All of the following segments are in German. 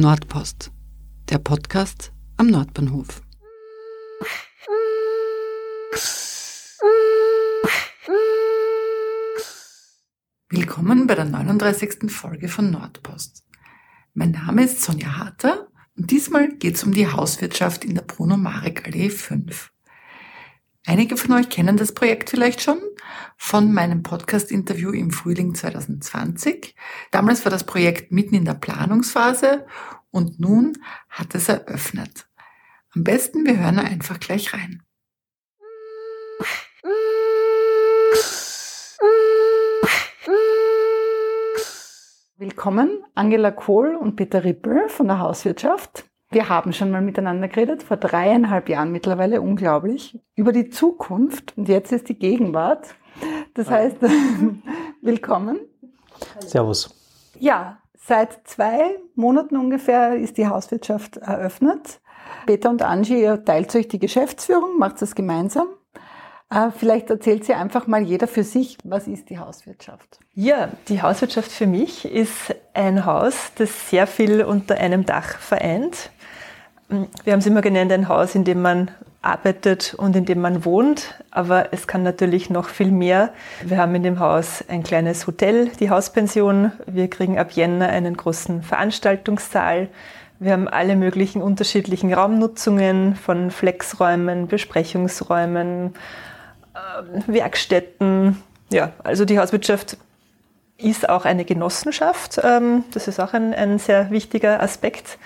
Nordpost, der Podcast am Nordbahnhof. Willkommen bei der 39. Folge von Nordpost. Mein Name ist Sonja Harter und diesmal geht es um die Hauswirtschaft in der Bruno Marek Allee 5. Einige von euch kennen das Projekt vielleicht schon von meinem Podcast-Interview im Frühling 2020. Damals war das Projekt mitten in der Planungsphase und nun hat es eröffnet. Am besten wir hören einfach gleich rein. Willkommen Angela Kohl und Peter Rippel von der Hauswirtschaft. Wir haben schon mal miteinander geredet, vor dreieinhalb Jahren mittlerweile, unglaublich, über die Zukunft und jetzt ist die Gegenwart. Das heißt, willkommen. Servus. Ja, seit zwei Monaten ungefähr ist die Hauswirtschaft eröffnet. Peter und Angie, ihr teilt euch die Geschäftsführung, macht das gemeinsam. Äh, vielleicht erzählt sie einfach mal jeder für sich, was ist die Hauswirtschaft? Ja, die Hauswirtschaft für mich ist ein Haus, das sehr viel unter einem Dach vereint. Wir haben es immer genannt, ein Haus, in dem man arbeitet und in dem man wohnt, aber es kann natürlich noch viel mehr. Wir haben in dem Haus ein kleines Hotel, die Hauspension. Wir kriegen ab Jänner einen großen Veranstaltungssaal. Wir haben alle möglichen unterschiedlichen Raumnutzungen von Flexräumen, Besprechungsräumen, äh, Werkstätten. Ja, also die Hauswirtschaft ist auch eine Genossenschaft. Ähm, das ist auch ein, ein sehr wichtiger Aspekt.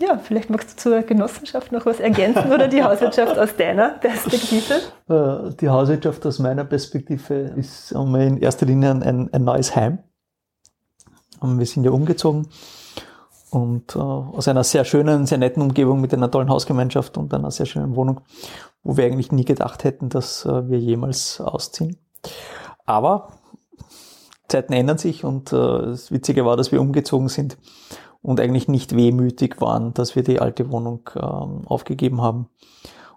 Ja, vielleicht magst du zur Genossenschaft noch was ergänzen oder die Hauswirtschaft aus deiner Perspektive? Äh, die Hauswirtschaft aus meiner Perspektive ist in erster Linie ein, ein neues Heim. Wir sind ja umgezogen und äh, aus einer sehr schönen, sehr netten Umgebung mit einer tollen Hausgemeinschaft und einer sehr schönen Wohnung, wo wir eigentlich nie gedacht hätten, dass äh, wir jemals ausziehen. Aber Zeiten ändern sich und das Witzige war, dass wir umgezogen sind und eigentlich nicht wehmütig waren, dass wir die alte Wohnung ähm, aufgegeben haben.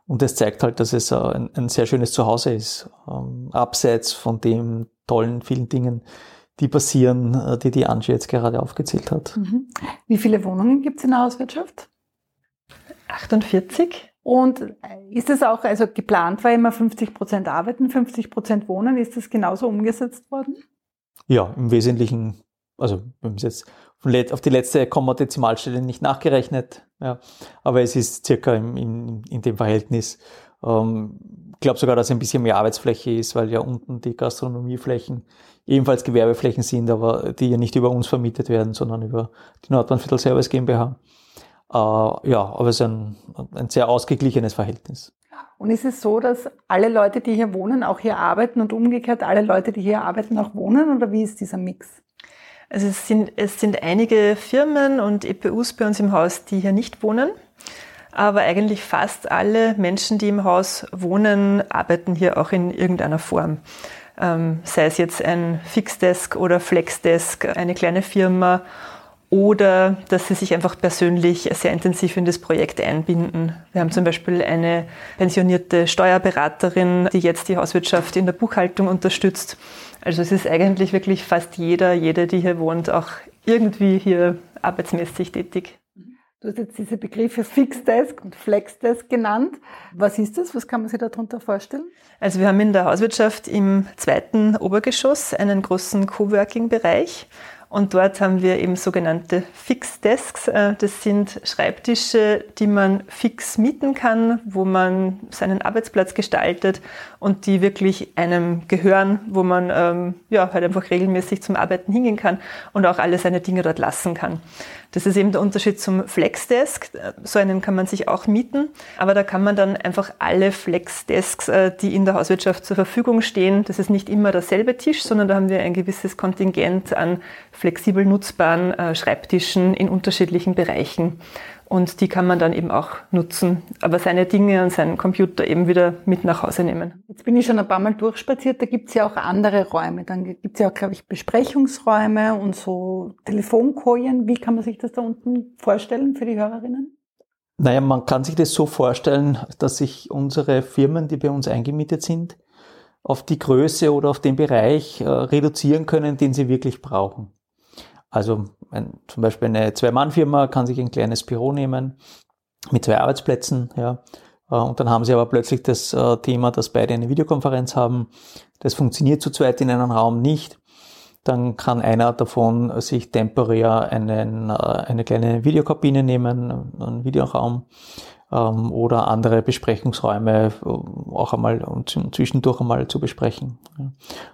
Und das zeigt halt, dass es äh, ein, ein, sehr schönes Zuhause ist, ähm, abseits von den tollen vielen Dingen, die passieren, äh, die die Angie jetzt gerade aufgezählt hat. Mhm. Wie viele Wohnungen gibt es in der Hauswirtschaft? 48. Und ist es auch, also geplant war immer 50 Prozent arbeiten, 50 Prozent wohnen, ist das genauso umgesetzt worden? Ja, im Wesentlichen, also wir haben es jetzt auf die letzte Komma-Dezimalstelle nicht nachgerechnet, ja. aber es ist circa im, in, in dem Verhältnis. Ähm, ich glaube sogar, dass ein bisschen mehr Arbeitsfläche ist, weil ja unten die Gastronomieflächen ebenfalls Gewerbeflächen sind, aber die ja nicht über uns vermietet werden, sondern über die Nordbahnviertel Service GmbH. Äh, ja, aber es ist ein, ein sehr ausgeglichenes Verhältnis. Und ist es so, dass alle Leute, die hier wohnen, auch hier arbeiten und umgekehrt alle Leute, die hier arbeiten, auch wohnen? Oder wie ist dieser Mix? Also es sind, es sind einige Firmen und EPUs bei uns im Haus, die hier nicht wohnen. Aber eigentlich fast alle Menschen, die im Haus wohnen, arbeiten hier auch in irgendeiner Form. Ähm, sei es jetzt ein Fixdesk oder Flexdesk, eine kleine Firma oder dass sie sich einfach persönlich sehr intensiv in das Projekt einbinden. Wir haben zum Beispiel eine pensionierte Steuerberaterin, die jetzt die Hauswirtschaft in der Buchhaltung unterstützt also es ist eigentlich wirklich fast jeder, jede, die hier wohnt, auch irgendwie hier arbeitsmäßig tätig. Du hast jetzt diese Begriffe Fixdesk und Flexdesk genannt. Was ist das? Was kann man sich darunter vorstellen? Also wir haben in der Hauswirtschaft im zweiten Obergeschoss einen großen Coworking-Bereich und dort haben wir eben sogenannte Fixdesks. Äh, das sind Schreibtische, die man fix mieten kann, wo man seinen Arbeitsplatz gestaltet und die wirklich einem gehören, wo man ähm, ja, halt einfach regelmäßig zum Arbeiten hingehen kann und auch alle seine Dinge dort lassen kann. Das ist eben der Unterschied zum Flexdesk. So einen kann man sich auch mieten, aber da kann man dann einfach alle Flexdesks, äh, die in der Hauswirtschaft zur Verfügung stehen, das ist nicht immer derselbe Tisch, sondern da haben wir ein gewisses Kontingent an flexibel nutzbaren äh, Schreibtischen in unterschiedlichen Bereichen. Und die kann man dann eben auch nutzen, aber seine Dinge und seinen Computer eben wieder mit nach Hause nehmen. Jetzt bin ich schon ein paar Mal durchspaziert, da gibt es ja auch andere Räume. Dann gibt es ja auch, glaube ich, Besprechungsräume und so Telefonkojen. Wie kann man sich das da unten vorstellen für die Hörerinnen? Naja, man kann sich das so vorstellen, dass sich unsere Firmen, die bei uns eingemietet sind, auf die Größe oder auf den Bereich äh, reduzieren können, den sie wirklich brauchen. Also ein, zum Beispiel eine Zwei-Mann-Firma kann sich ein kleines Büro nehmen mit zwei Arbeitsplätzen, ja. Äh, und dann haben sie aber plötzlich das äh, Thema, dass beide eine Videokonferenz haben. Das funktioniert zu zweit in einem Raum nicht. Dann kann einer davon sich temporär einen, äh, eine kleine Videokabine nehmen, einen Videoraum ähm, oder andere Besprechungsräume auch einmal und zwischendurch einmal zu besprechen.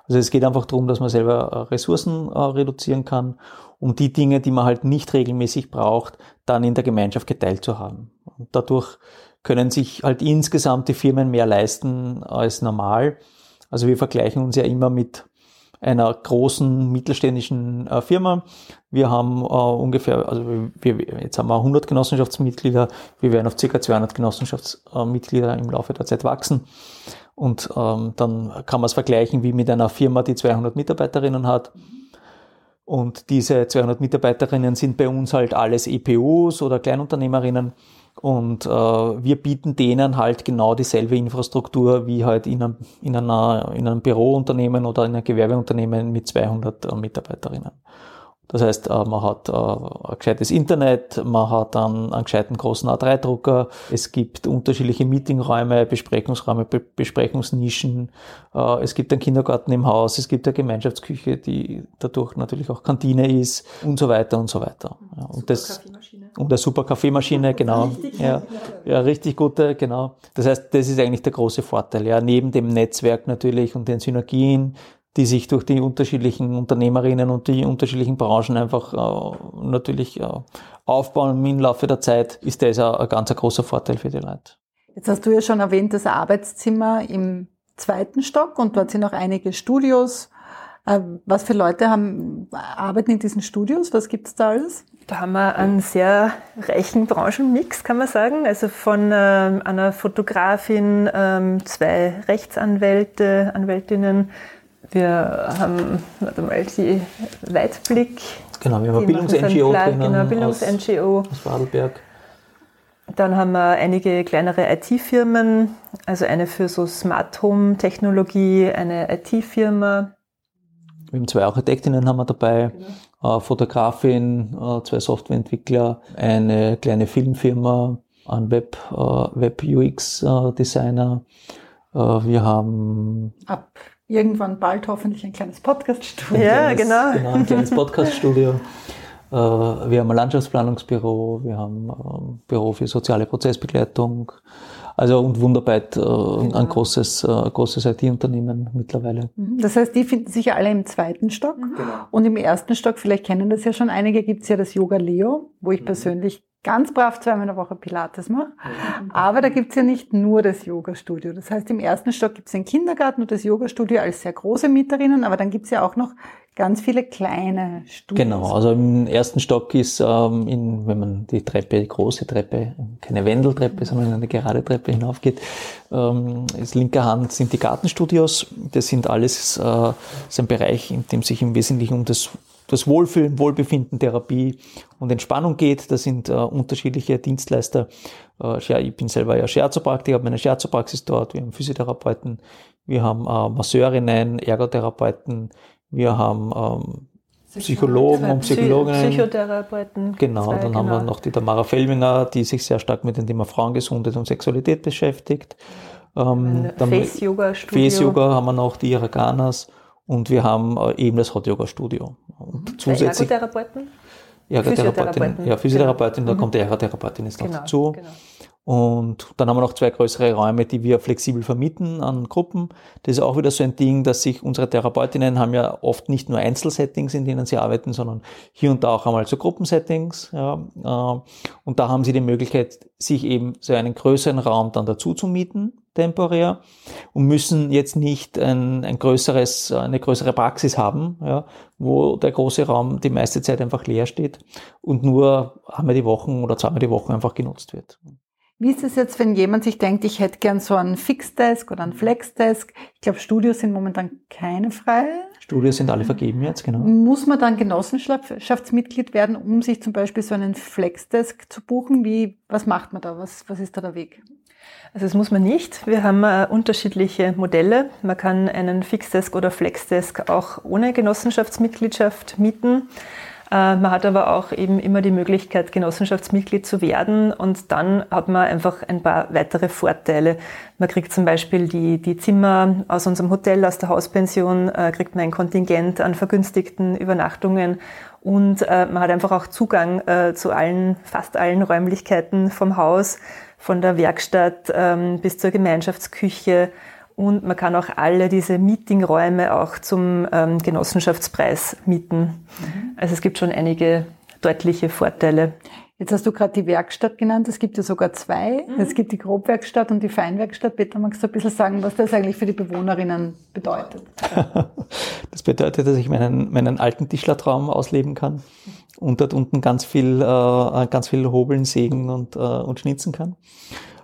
Also es geht einfach darum, dass man selber Ressourcen reduzieren kann, um die Dinge, die man halt nicht regelmäßig braucht, dann in der Gemeinschaft geteilt zu haben. Und dadurch können sich halt insgesamt die Firmen mehr leisten als normal. Also wir vergleichen uns ja immer mit einer großen mittelständischen äh, Firma. Wir haben äh, ungefähr, also wir, jetzt haben wir 100 Genossenschaftsmitglieder, wir werden auf ca. 200 Genossenschaftsmitglieder im Laufe der Zeit wachsen. Und ähm, dann kann man es vergleichen wie mit einer Firma, die 200 Mitarbeiterinnen hat. Und diese 200 Mitarbeiterinnen sind bei uns halt alles EPUs oder Kleinunternehmerinnen. Und äh, wir bieten denen halt genau dieselbe Infrastruktur wie halt in einem, in einer, in einem Bürounternehmen oder in einem Gewerbeunternehmen mit 200 äh, Mitarbeiterinnen. Das heißt, äh, man hat äh, ein gescheites Internet, man hat dann einen gescheiten großen A3-Drucker, es gibt unterschiedliche Meetingräume, Besprechungsräume, Besprechungsnischen, äh, es gibt einen Kindergarten im Haus, es gibt eine Gemeinschaftsküche, die dadurch natürlich auch Kantine ist und so weiter und so weiter. und das und eine super Kaffeemaschine, genau. Ja, ja, richtig gute, genau. Das heißt, das ist eigentlich der große Vorteil. Ja, neben dem Netzwerk natürlich und den Synergien, die sich durch die unterschiedlichen Unternehmerinnen und die unterschiedlichen Branchen einfach äh, natürlich äh, aufbauen im Laufe der Zeit, ist das ein, ein ganz großer Vorteil für die Leute. Jetzt hast du ja schon erwähnt, das Arbeitszimmer im zweiten Stock und dort sind auch einige Studios. Äh, was für Leute haben, arbeiten in diesen Studios? Was gibt es da alles? Da haben wir einen sehr reichen Branchenmix, kann man sagen. Also von ähm, einer Fotografin, ähm, zwei Rechtsanwälte, Anwältinnen, wir haben warte mal, die Weitblick. Genau, wir haben eine Bildungs-NGO drinnen. Genau, Bildungs-NGO. Aus, aus Wadelberg. Dann haben wir einige kleinere IT-Firmen, also eine für so Smart Home Technologie, eine IT-Firma. Wir haben zwei Architektinnen haben wir dabei, genau. Fotografin, äh, zwei Softwareentwickler, eine kleine Filmfirma, ein Web, äh, Web UX Designer. Wir haben ab irgendwann bald hoffentlich ein kleines Podcast-Studio. Ja, genau. Genau, ein kleines Podcast-Studio. Äh, wir haben ein Landschaftsplanungsbüro, wir haben ein Büro für soziale Prozessbegleitung. Also und Wunderarbeit, genau. ein großes, äh, großes IT-Unternehmen mittlerweile. Mhm. Das heißt, die finden sich ja alle im zweiten Stock. Genau. Und im ersten Stock, vielleicht kennen das ja schon einige, gibt es ja das Yoga Leo, wo ich mhm. persönlich ganz brav zweimal in der Woche Pilates mache. Aber da gibt's ja nicht nur das Yoga-Studio. Das heißt, im ersten Stock gibt's den Kindergarten und das Yoga-Studio als sehr große Mieterinnen, aber dann gibt's ja auch noch ganz viele kleine Studios. Genau, also im ersten Stock ist, ähm, in, wenn man die Treppe, die große Treppe, keine Wendeltreppe, sondern eine gerade Treppe hinaufgeht, ähm, ist linker Hand sind die Gartenstudios. Das sind alles äh, ist ein Bereich, in dem sich im Wesentlichen um das das Wohlfühlen, Wohlbefinden, Therapie und Entspannung geht. Das sind äh, unterschiedliche Dienstleister. Äh, ich bin selber ja Scherzopraktiker, ich habe meine Scherzopraxis dort. Wir haben Physiotherapeuten, wir haben äh, Masseurinnen, Ergotherapeuten, wir haben ähm, Psychologen und Psychologinnen. Psychotherapeuten. Genau, zwei, dann genau. haben wir genau. noch die Tamara Fellminger, die sich sehr stark mit dem Thema Frauengesundheit und Sexualität beschäftigt. Ähm, Face-Yoga-Studio. Face-Yoga haben wir noch, die Iraganas. Und wir haben äh, eben das Hot Yoga Studio. Und mhm. zusätzlich. Ergotherapeuten? Ergotherapeutin. Ja, Physiotherapeutin, genau. da kommt die Ergotherapeutin jetzt noch genau, dazu. Genau. Und dann haben wir noch zwei größere Räume, die wir flexibel vermieten an Gruppen. Das ist auch wieder so ein Ding, dass sich unsere Therapeutinnen haben ja oft nicht nur Einzelsettings, in denen sie arbeiten, sondern hier und da auch einmal so Gruppensettings. Ja. Äh, und da haben sie die Möglichkeit, sich eben so einen größeren Raum dann dazu zu mieten, temporär, und müssen jetzt nicht ein, ein größeres, eine größere Praxis haben, ja, wo der große Raum die meiste Zeit einfach leer steht und nur einmal die Wochen oder zweimal die Woche einfach genutzt wird. Wie ist es jetzt, wenn jemand sich denkt, ich hätte gern so einen Fixdesk oder einen Flexdesk? Ich glaube, Studios sind momentan keine frei. Studios sind alle vergeben jetzt, genau. Muss man dann Genossenschaftsmitglied werden, um sich zum Beispiel so einen Flexdesk zu buchen? Wie, was macht man da? Was, was ist da der Weg? Also das muss man nicht. Wir haben äh, unterschiedliche Modelle. Man kann einen Fixdesk oder Flexdesk auch ohne Genossenschaftsmitgliedschaft mieten. Äh, man hat aber auch eben immer die Möglichkeit, Genossenschaftsmitglied zu werden und dann hat man einfach ein paar weitere Vorteile. Man kriegt zum Beispiel die, die Zimmer aus unserem Hotel, aus der Hauspension, äh, kriegt man ein Kontingent an vergünstigten Übernachtungen und äh, man hat einfach auch Zugang zu allen, fast allen Räumlichkeiten vom Haus, von der Werkstatt ähm, bis zur Gemeinschaftsküche. Und man kann auch alle diese Meetingräume auch zum ähm, Genossenschaftspreis mieten. Mhm. Also es gibt schon einige deutliche Vorteile. Jetzt hast du gerade die Werkstatt genannt. Es gibt ja sogar zwei. Mhm. Es gibt die Grobwerkstatt und die Feinwerkstatt. Peter, magst du ein bisschen sagen, was das eigentlich für die Bewohnerinnen bedeutet? das bedeutet, dass ich meinen, meinen alten Tischlertraum ausleben kann und dort unten ganz viel, äh, ganz viel hobeln, sägen und, äh, und schnitzen kann.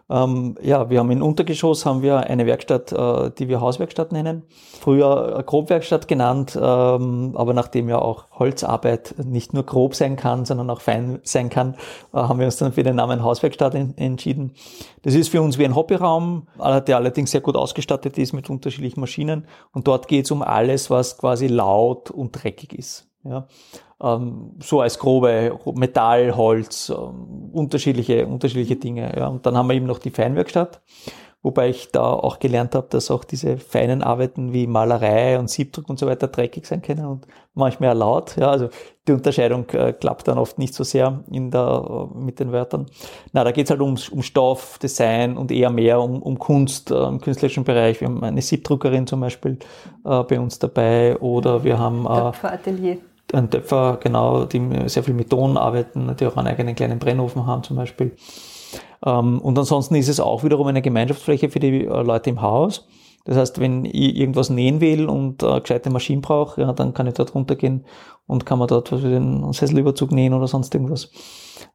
Ähm, ja, wir haben im Untergeschoss haben wir eine Werkstatt, äh, die wir Hauswerkstatt nennen. Früher Grobwerkstatt genannt, ähm, aber nachdem ja auch Holzarbeit nicht nur grob sein kann, sondern auch fein sein kann, äh, haben wir uns dann für den Namen Hauswerkstatt en entschieden. Das ist für uns wie ein Hobbyraum, der allerdings sehr gut ausgestattet ist mit unterschiedlichen Maschinen. Und dort geht es um alles, was quasi laut und dreckig ist. Ja ähm, so als grobe Metall, Holz, ähm, unterschiedliche, unterschiedliche Dinge. Ja. Und dann haben wir eben noch die Feinwerkstatt, wobei ich da auch gelernt habe, dass auch diese feinen Arbeiten wie Malerei und Siebdruck und so weiter dreckig sein können und manchmal laut. Ja, also die Unterscheidung äh, klappt dann oft nicht so sehr in der, äh, mit den Wörtern. Na, da geht's halt um, um Stoff, Design und eher mehr um, um Kunst äh, im künstlerischen Bereich. Wir haben eine Siebdruckerin zum Beispiel äh, bei uns dabei oder wir haben äh, Atelier ein Töpfer, genau, die sehr viel mit Ton arbeiten, die auch einen eigenen kleinen Brennofen haben zum Beispiel. Ähm, und ansonsten ist es auch wiederum eine Gemeinschaftsfläche für die äh, Leute im Haus. Das heißt, wenn ich irgendwas nähen will und äh, gescheite Maschinen brauche, ja, dann kann ich dort runtergehen und kann man dort den Sesselüberzug nähen oder sonst irgendwas.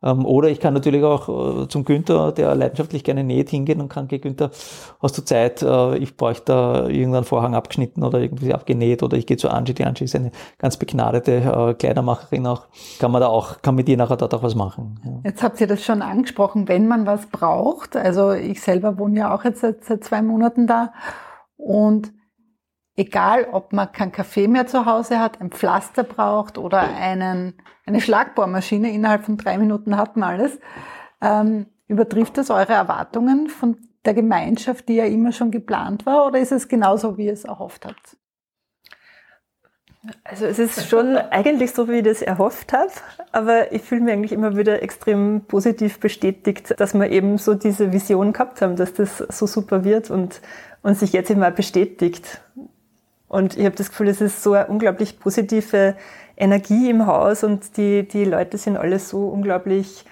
Ähm, oder ich kann natürlich auch äh, zum Günther, der leidenschaftlich gerne näht, hingehen und kann, okay, Günther, hast du Zeit, äh, ich bräuchte da irgendeinen Vorhang abgeschnitten oder irgendwie abgenäht oder ich gehe zu Angie, die Angie ist eine ganz begnadete äh, Kleidermacherin auch, kann man da auch, kann mit ihr nachher dort auch was machen. Ja. Jetzt habt ihr das schon angesprochen, wenn man was braucht, also ich selber wohne ja auch jetzt seit, seit zwei Monaten da und egal ob man kein Kaffee mehr zu Hause hat, ein Pflaster braucht oder einen, eine Schlagbohrmaschine, innerhalb von drei Minuten hat man alles, ähm, übertrifft das eure Erwartungen von der Gemeinschaft, die ja immer schon geplant war, oder ist es genauso, wie ihr es erhofft habt? Also es ist schon eigentlich so, wie ich das erhofft habe, aber ich fühle mich eigentlich immer wieder extrem positiv bestätigt, dass wir eben so diese Vision gehabt haben, dass das so super wird und, und sich jetzt immer bestätigt. Und ich habe das Gefühl, es ist so eine unglaublich positive Energie im Haus und die, die Leute sind alle so unglaublich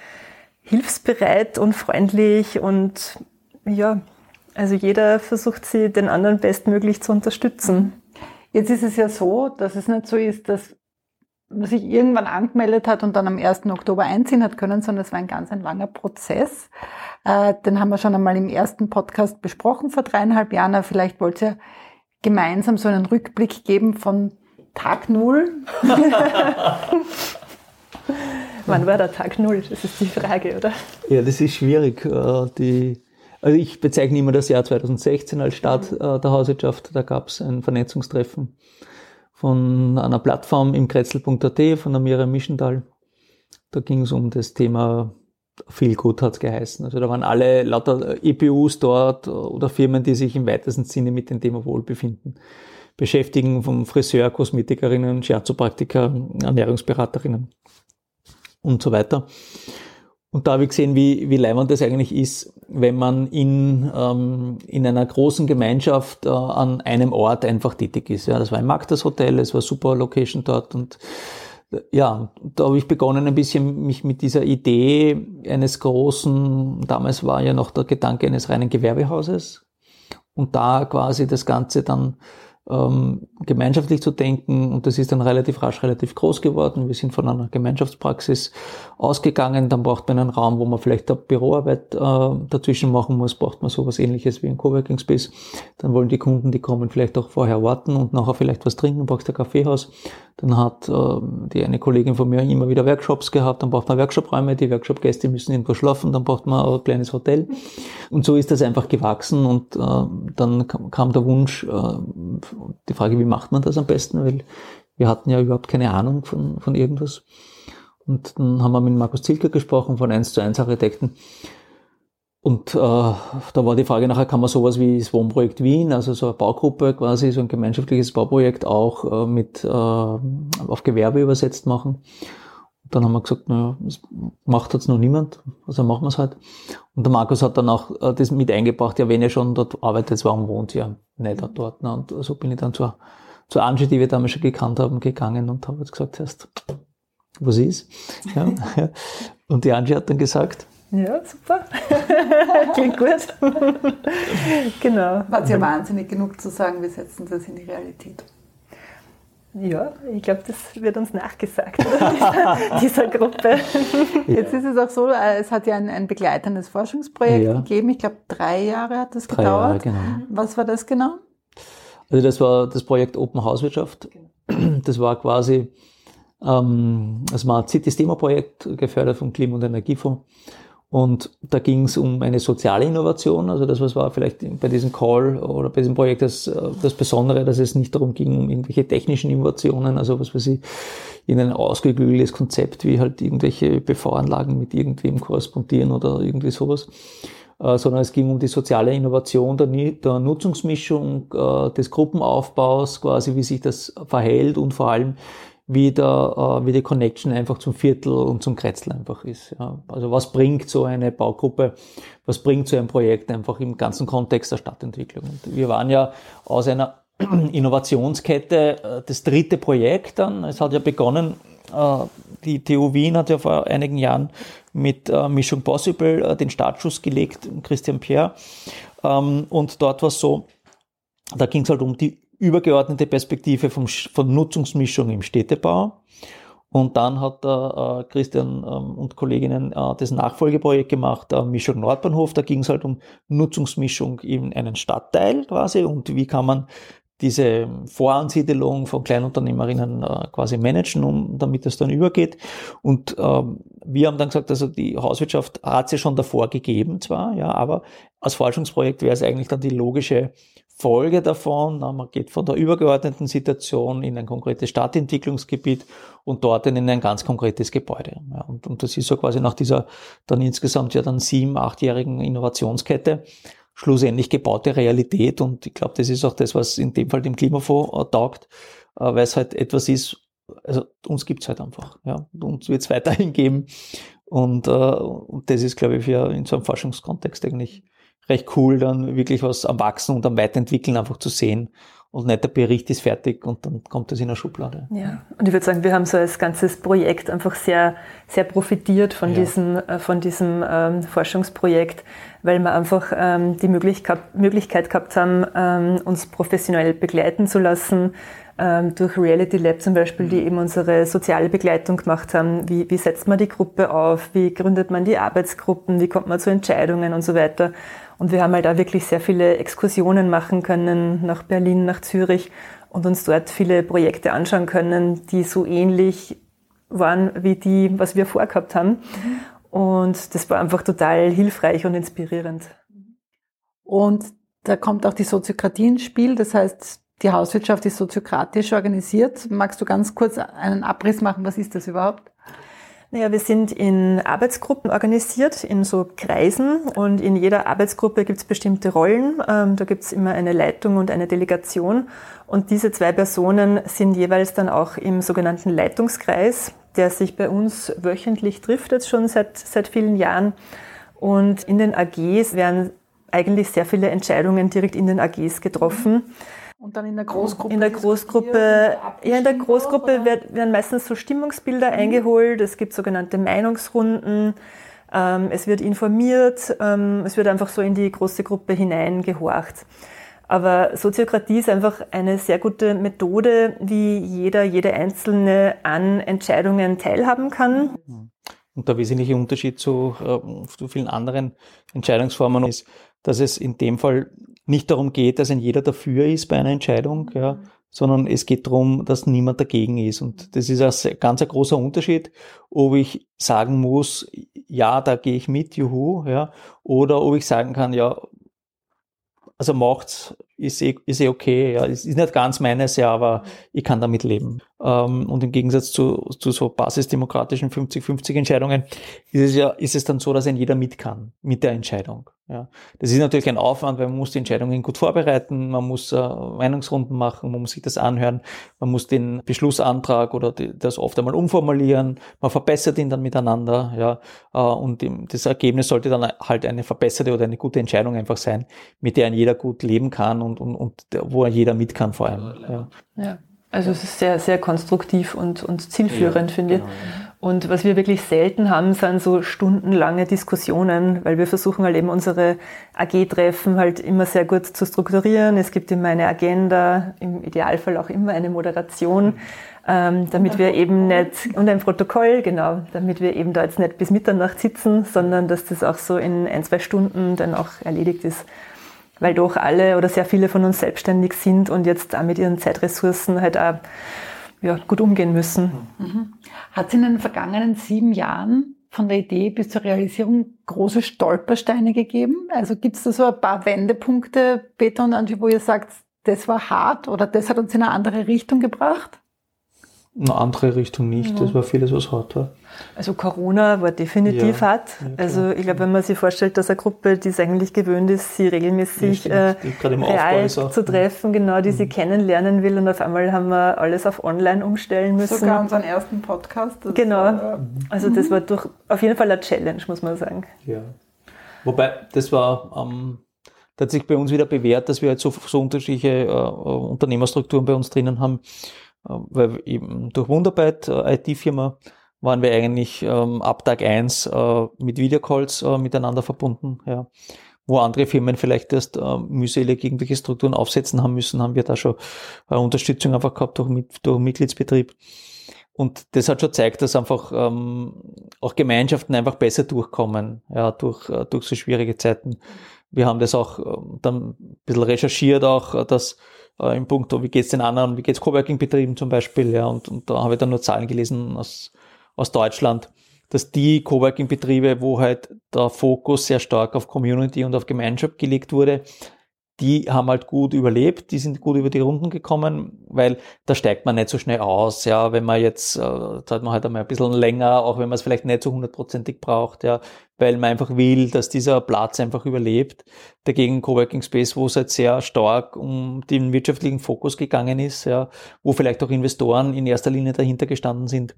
hilfsbereit und freundlich und ja, also jeder versucht sie den anderen bestmöglich zu unterstützen. Jetzt ist es ja so, dass es nicht so ist, dass man sich irgendwann angemeldet hat und dann am 1. Oktober einziehen hat können, sondern es war ein ganz ein langer Prozess. Äh, den haben wir schon einmal im ersten Podcast besprochen vor dreieinhalb Jahren. Vielleicht wollt ihr gemeinsam so einen Rückblick geben von Tag Null? Wann war der Tag Null? Das ist die Frage, oder? Ja, das ist schwierig. Äh, die, also ich bezeichne immer das Jahr 2016 als Start äh, der Hauswirtschaft. Da gab es ein Vernetzungstreffen von einer Plattform im Kretzel.at von der Mira Mischenthal. Da ging es um das Thema viel gut hat's geheißen. Also da waren alle lauter EPUs dort oder Firmen, die sich im weitesten Sinne mit dem Thema Wohlbefinden beschäftigen, vom Friseur, Kosmetikerinnen, Scherzopraktiker, Ernährungsberaterinnen und so weiter. Und da habe ich gesehen, wie, wie leibend das eigentlich ist, wenn man in, ähm, in einer großen Gemeinschaft äh, an einem Ort einfach tätig ist. Ja, das war ein Magdas Hotel, es war super Location dort und ja, da habe ich begonnen, ein bisschen mich mit dieser Idee eines großen, damals war ja noch der Gedanke eines reinen Gewerbehauses und da quasi das Ganze dann ähm, gemeinschaftlich zu denken und das ist dann relativ rasch relativ groß geworden. Wir sind von einer Gemeinschaftspraxis ausgegangen, dann braucht man einen Raum, wo man vielleicht eine Büroarbeit äh, dazwischen machen muss, braucht man sowas ähnliches wie ein Coworking Space. Dann wollen die Kunden, die kommen, vielleicht auch vorher warten und nachher vielleicht was trinken, brauchst ein Kaffeehaus. Dann hat äh, die eine Kollegin von mir immer wieder Workshops gehabt, dann braucht man Workshopräume, die Workshop-Gäste müssen irgendwo schlafen, dann braucht man ein kleines Hotel. Und so ist das einfach gewachsen und äh, dann kam der Wunsch, äh, die Frage, wie macht man das am besten? Weil Wir hatten ja überhaupt keine Ahnung von, von irgendwas. Und dann haben wir mit Markus Zilker gesprochen von 1 zu 1 Architekten. Und äh, da war die Frage nachher, kann man sowas wie das Wohnprojekt Wien, also so eine Baugruppe quasi, so ein gemeinschaftliches Bauprojekt auch äh, mit äh, auf Gewerbe übersetzt machen. Und dann haben wir gesagt, naja, das macht jetzt noch niemand, also machen wir es halt. Und der Markus hat dann auch äh, das mit eingebracht, ja, wenn ihr schon dort arbeitet, warum wohnt ihr nicht dort? Ne? Und so bin ich dann zur, zur Angie, die wir damals schon gekannt haben, gegangen und habe jetzt gesagt, erst, was ist? Ja, ja. Und die Angie hat dann gesagt, ja, super. Klingt gut. genau. War es ja wahnsinnig genug zu sagen, wir setzen das in die Realität. Ja, ich glaube, das wird uns nachgesagt, dieser, dieser Gruppe. Ja. Jetzt ist es auch so, äh, es hat ja ein, ein begleitendes Forschungsprojekt ja. gegeben. Ich glaube, drei Jahre hat das drei gedauert. Jahre, genau. Was war das genau? Also das war das Projekt Open Hauswirtschaft. Das war quasi ähm, das Smart Cities Thema Projekt, gefördert vom Klima- und Energiefonds. Und da ging es um eine soziale Innovation. Also das was war vielleicht bei diesem Call oder bei diesem Projekt das, das Besondere, dass es nicht darum ging, um irgendwelche technischen Innovationen, also was weiß ich, in ein ausgeklügeltes Konzept, wie halt irgendwelche PV-Anlagen mit irgendwem korrespondieren oder irgendwie sowas, äh, sondern es ging um die soziale Innovation der, der Nutzungsmischung, äh, des Gruppenaufbaus, quasi wie sich das verhält und vor allem wie, der, äh, wie die Connection einfach zum Viertel und zum Kretzel einfach ist. Ja. Also was bringt so eine Baugruppe, was bringt so ein Projekt einfach im ganzen Kontext der Stadtentwicklung? Und wir waren ja aus einer Innovationskette äh, das dritte Projekt dann. Es hat ja begonnen, äh, die TU Wien hat ja vor einigen Jahren mit äh, Mission Possible äh, den Startschuss gelegt, Christian Pierre. Ähm, und dort war es so, da ging es halt um die übergeordnete Perspektive vom, von Nutzungsmischung im Städtebau. Und dann hat äh, Christian ähm, und Kolleginnen äh, das Nachfolgeprojekt gemacht, äh, Mischung Nordbahnhof. Da ging es halt um Nutzungsmischung in einen Stadtteil quasi und wie kann man diese Voransiedelung von Kleinunternehmerinnen äh, quasi managen, um, damit es dann übergeht. Und ähm, wir haben dann gesagt, also die Hauswirtschaft hat es ja schon davor gegeben zwar, ja, aber als Forschungsprojekt wäre es eigentlich dann die logische Folge davon. Man geht von der übergeordneten Situation in ein konkretes Stadtentwicklungsgebiet und dort in ein ganz konkretes Gebäude. und, und das ist so quasi nach dieser dann insgesamt ja dann sieben, achtjährigen Innovationskette schlussendlich gebaute Realität. Und ich glaube, das ist auch das, was in dem Fall dem Klimafonds äh, taugt, äh, weil es halt etwas ist, also uns gibt's halt einfach. Ja, uns wird's weiterhin geben. Und, äh, und das ist, glaube ich, für in so einem Forschungskontext eigentlich recht cool, dann wirklich was am Wachsen und am Weiterentwickeln einfach zu sehen. Und nicht der Bericht ist fertig und dann kommt das in eine Schublade. Ja, und ich würde sagen, wir haben so als ganzes Projekt einfach sehr, sehr profitiert von ja. diesem, äh, von diesem ähm, Forschungsprojekt, weil wir einfach ähm, die Möglichkeit, Möglichkeit gehabt haben, ähm, uns professionell begleiten zu lassen, ähm, durch Reality Lab zum Beispiel, die eben unsere soziale Begleitung gemacht haben. Wie, wie setzt man die Gruppe auf? Wie gründet man die Arbeitsgruppen? Wie kommt man zu Entscheidungen und so weiter? Und wir haben halt da wirklich sehr viele Exkursionen machen können nach Berlin, nach Zürich und uns dort viele Projekte anschauen können, die so ähnlich waren wie die, was wir vorgehabt haben. Und das war einfach total hilfreich und inspirierend. Und da kommt auch die Soziokratie ins Spiel. Das heißt, die Hauswirtschaft ist soziokratisch organisiert. Magst du ganz kurz einen Abriss machen? Was ist das überhaupt? Naja, wir sind in Arbeitsgruppen organisiert, in so Kreisen und in jeder Arbeitsgruppe gibt es bestimmte Rollen. Ähm, da gibt es immer eine Leitung und eine Delegation und diese zwei Personen sind jeweils dann auch im sogenannten Leitungskreis, der sich bei uns wöchentlich trifft, jetzt schon seit, seit vielen Jahren. Und in den AGs werden eigentlich sehr viele Entscheidungen direkt in den AGs getroffen. Mhm. Und dann in der Großgruppe? In der Großgruppe, ja, in der Großgruppe wird, werden meistens so Stimmungsbilder mhm. eingeholt. Es gibt sogenannte Meinungsrunden. Ähm, es wird informiert. Ähm, es wird einfach so in die große Gruppe hineingehorcht. Aber Soziokratie ist einfach eine sehr gute Methode, wie jeder, jede Einzelne an Entscheidungen teilhaben kann. Und der wesentliche Unterschied zu, äh, zu vielen anderen Entscheidungsformen ist, dass es in dem Fall nicht darum geht, dass ein jeder dafür ist bei einer Entscheidung, ja, sondern es geht darum, dass niemand dagegen ist. Und das ist ein ganz ein großer Unterschied, ob ich sagen muss, ja, da gehe ich mit, juhu, ja, oder ob ich sagen kann, ja, also macht's, ist eh, ist eh okay. Ja. Es ist nicht ganz meines, ja, aber ich kann damit leben. Ähm, und im Gegensatz zu, zu so basisdemokratischen 50-50 Entscheidungen ist es ja, ist es dann so, dass ein jeder mit kann, mit der Entscheidung. Ja. Das ist natürlich ein Aufwand, weil man muss die Entscheidungen gut vorbereiten, man muss äh, Meinungsrunden machen, man muss sich das anhören, man muss den Beschlussantrag oder die, das oft einmal umformulieren, man verbessert ihn dann miteinander, ja, äh, und das Ergebnis sollte dann halt eine verbesserte oder eine gute Entscheidung einfach sein, mit der ein jeder gut leben kann und, und, und wo jeder mit kann vor allem. Ja. ja. Also es ist sehr, sehr konstruktiv und, und zielführend, ja, finde ich. Genau, Und was wir wirklich selten haben, sind so stundenlange Diskussionen, weil wir versuchen halt eben unsere AG-Treffen halt immer sehr gut zu strukturieren. Es gibt immer eine Agenda, im Idealfall auch immer eine Moderation, ähm, damit wir eben nicht, und ein Protokoll, genau, damit wir eben da jetzt nicht bis Mitternacht sitzen, sondern dass das auch so in ein, zwei Stunden dann auch erledigt ist weil doch alle oder sehr viele von uns selbstständig sind und jetzt auch mit ihren Zeitressourcen halt auch ja, gut umgehen müssen. Mhm. Hat es in den vergangenen sieben Jahren von der Idee bis zur Realisierung große Stolpersteine gegeben? Also gibt es da so ein paar Wendepunkte, Peter und Angie, wo ihr sagt, das war hart oder das hat uns in eine andere Richtung gebracht? Eine andere Richtung nicht. Das war vieles, was hart war. Also Corona war definitiv ja, hart. Ja, also ich glaube, wenn man sich vorstellt, dass eine Gruppe, die es eigentlich gewöhnt ist, sie regelmäßig ja, äh, real zu treffen, genau, die mhm. sie kennenlernen will und auf einmal haben wir alles auf online umstellen müssen. Sogar unseren ersten Podcast. Genau. War, also das war durch, auf jeden Fall eine Challenge, muss man sagen. Ja. Wobei, das war ähm, da hat sich bei uns wieder bewährt, dass wir halt so, so unterschiedliche äh, Unternehmerstrukturen bei uns drinnen haben äh, weil eben durch Wunderbyte, äh, IT-Firma, waren wir eigentlich ähm, ab Tag eins äh, mit Videocalls äh, miteinander verbunden. Ja. Wo andere Firmen vielleicht erst äh, mühselig irgendwelche Strukturen aufsetzen haben müssen, haben wir da schon äh, Unterstützung einfach gehabt durch, durch Mitgliedsbetrieb. Und das hat schon gezeigt, dass einfach ähm, auch Gemeinschaften einfach besser durchkommen, ja, durch, äh, durch so schwierige Zeiten. Wir haben das auch äh, dann ein bisschen recherchiert, auch, äh, dass äh, im Punkt, wie geht's den anderen, wie geht's Coworking-Betrieben zum Beispiel, ja, und, und da habe ich dann nur Zahlen gelesen aus, aus Deutschland, dass die Coworking-Betriebe, wo halt der Fokus sehr stark auf Community und auf Gemeinschaft gelegt wurde, die haben halt gut überlebt, die sind gut über die Runden gekommen, weil da steigt man nicht so schnell aus, ja, wenn man jetzt, äh, zahlt man halt einmal ein bisschen länger, auch wenn man es vielleicht nicht so hundertprozentig braucht, ja, weil man einfach will, dass dieser Platz einfach überlebt. Dagegen Coworking Space, wo es halt sehr stark um den wirtschaftlichen Fokus gegangen ist, ja, wo vielleicht auch Investoren in erster Linie dahinter gestanden sind,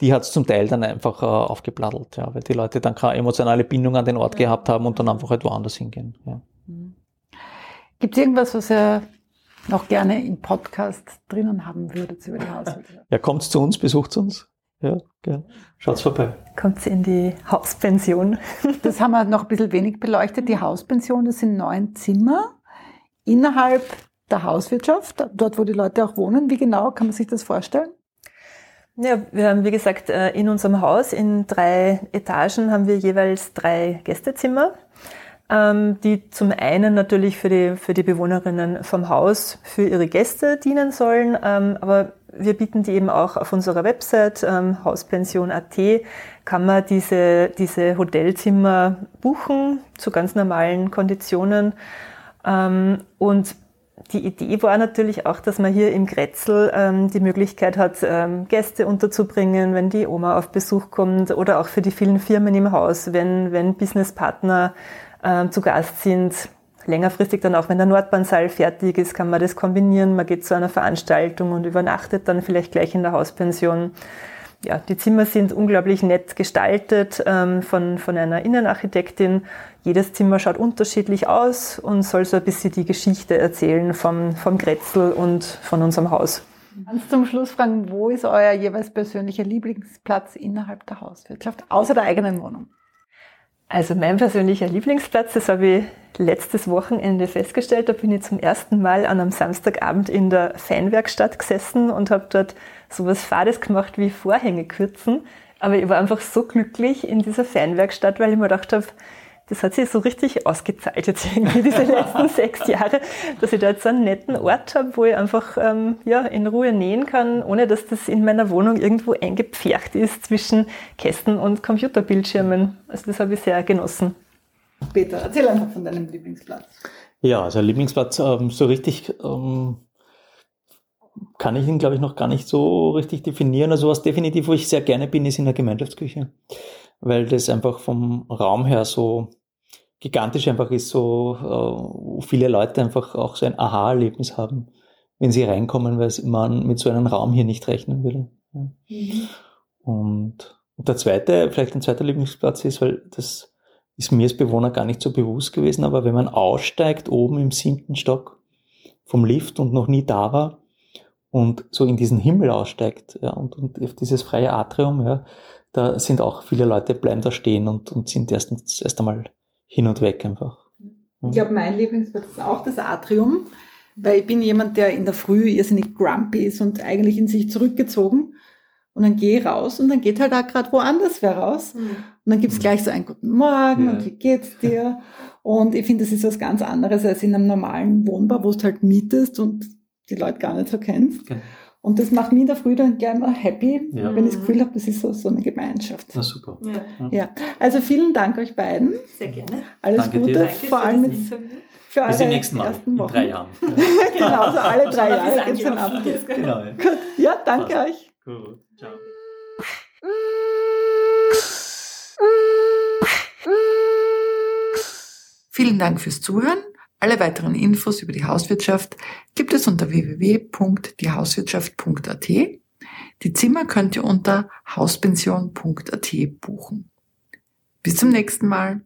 die hat es zum Teil dann einfach äh, aufgeplattelt, ja, weil die Leute dann keine emotionale Bindung an den Ort gehabt haben und dann einfach halt woanders hingehen. Ja. Gibt es irgendwas, was ihr noch gerne im Podcast drinnen haben würdet über die Hauswirtschaft? Ja, kommt zu uns, besucht uns. Ja, gerne. Schaut's vorbei. Kommt in die Hauspension. Das haben wir noch ein bisschen wenig beleuchtet. Die Hauspension, das sind neun Zimmer innerhalb der Hauswirtschaft, dort wo die Leute auch wohnen. Wie genau kann man sich das vorstellen? Ja, wir haben, wie gesagt, äh, in unserem Haus in drei Etagen haben wir jeweils drei Gästezimmer die zum einen natürlich für die, für die Bewohnerinnen vom Haus, für ihre Gäste dienen sollen, ähm, aber wir bieten die eben auch auf unserer Website ähm, hauspension.at, kann man diese, diese Hotelzimmer buchen zu ganz normalen Konditionen. Ähm, und die Idee war natürlich auch, dass man hier im Grätzl ähm, die Möglichkeit hat, ähm, Gäste unterzubringen, wenn die Oma auf Besuch kommt oder auch für die vielen Firmen im Haus, wenn, wenn Businesspartner äh, zu Gast sind. Längerfristig dann auch, wenn der Nordbahnsaal fertig ist, kann man das kombinieren. Man geht zu einer Veranstaltung und übernachtet dann vielleicht gleich in der Hauspension. Ja, die Zimmer sind unglaublich nett gestaltet ähm, von, von einer Innenarchitektin. Jedes Zimmer schaut unterschiedlich aus und soll so ein bisschen die Geschichte erzählen vom, vom Grätzl und von unserem Haus. Ganz zum Schluss fragen, wo ist euer jeweils persönlicher Lieblingsplatz innerhalb der Hauswirtschaft, außer der eigenen Wohnung? Also mein persönlicher Lieblingsplatz, das habe ich letztes Wochenende festgestellt. Da bin ich zum ersten Mal an einem Samstagabend in der Feinwerkstatt gesessen und habe dort sowas Fades gemacht wie Vorhänge kürzen. Aber ich war einfach so glücklich in dieser Feinwerkstatt, weil ich mir gedacht habe, das hat sich so richtig ausgezahlt jetzt irgendwie diese letzten sechs Jahre, dass ich da jetzt so einen netten Ort habe, wo ich einfach ähm, ja, in Ruhe nähen kann, ohne dass das in meiner Wohnung irgendwo eingepfercht ist zwischen Kästen und Computerbildschirmen. Also das habe ich sehr genossen. Peter, erzähl einfach von deinem Lieblingsplatz. Ja, also Lieblingsplatz ähm, so richtig ähm, kann ich ihn, glaube ich, noch gar nicht so richtig definieren. Also was definitiv, wo ich sehr gerne bin, ist in der Gemeinschaftsküche, weil das einfach vom Raum her so gigantisch einfach ist, so äh, wo viele Leute einfach auch so ein Aha-Erlebnis haben, wenn sie reinkommen, weil man mit so einem Raum hier nicht rechnen würde. Mhm. Und, und der zweite, vielleicht ein zweiter Lieblingsplatz ist, weil das ist mir als Bewohner gar nicht so bewusst gewesen, aber wenn man aussteigt oben im siebten Stock vom Lift und noch nie da war und so in diesen Himmel aussteigt ja, und, und auf dieses freie Atrium, ja, da sind auch viele Leute bleiben da stehen und, und sind erst, erst einmal hin und weg einfach. Ich glaube, mein Lieblingsplatz ist auch das Atrium, weil ich bin jemand, der in der Früh irrsinnig grumpy ist und eigentlich in sich zurückgezogen. Und dann gehe ich raus und dann geht halt auch gerade woanders wer raus. Mhm. Und dann gibt's gleich so einen guten Morgen ja. und wie geht's dir? Und ich finde, das ist was ganz anderes als in einem normalen Wohnbau, wo du halt mietest und die Leute gar nicht so kennst. Okay. Und das macht mich in der Früh dann gleich mal happy, ja. wenn ich das Gefühl habe, das ist so, so eine Gemeinschaft. Na super. Ja. ja. Also vielen Dank euch beiden. Sehr gerne. Alles Danke Gute, dir. vor allem mit, für Bis eure nächsten Mal, ersten Wochen. In drei Jahren. genau, also alle drei Jahre gibt es einen Update. Genau. Gut. Ja, danke Passt. euch. Gut. Ciao. Vielen Dank fürs Zuhören. Alle weiteren Infos über die Hauswirtschaft gibt es unter www.diehauswirtschaft.at. Die Zimmer könnt ihr unter hauspension.at buchen. Bis zum nächsten Mal.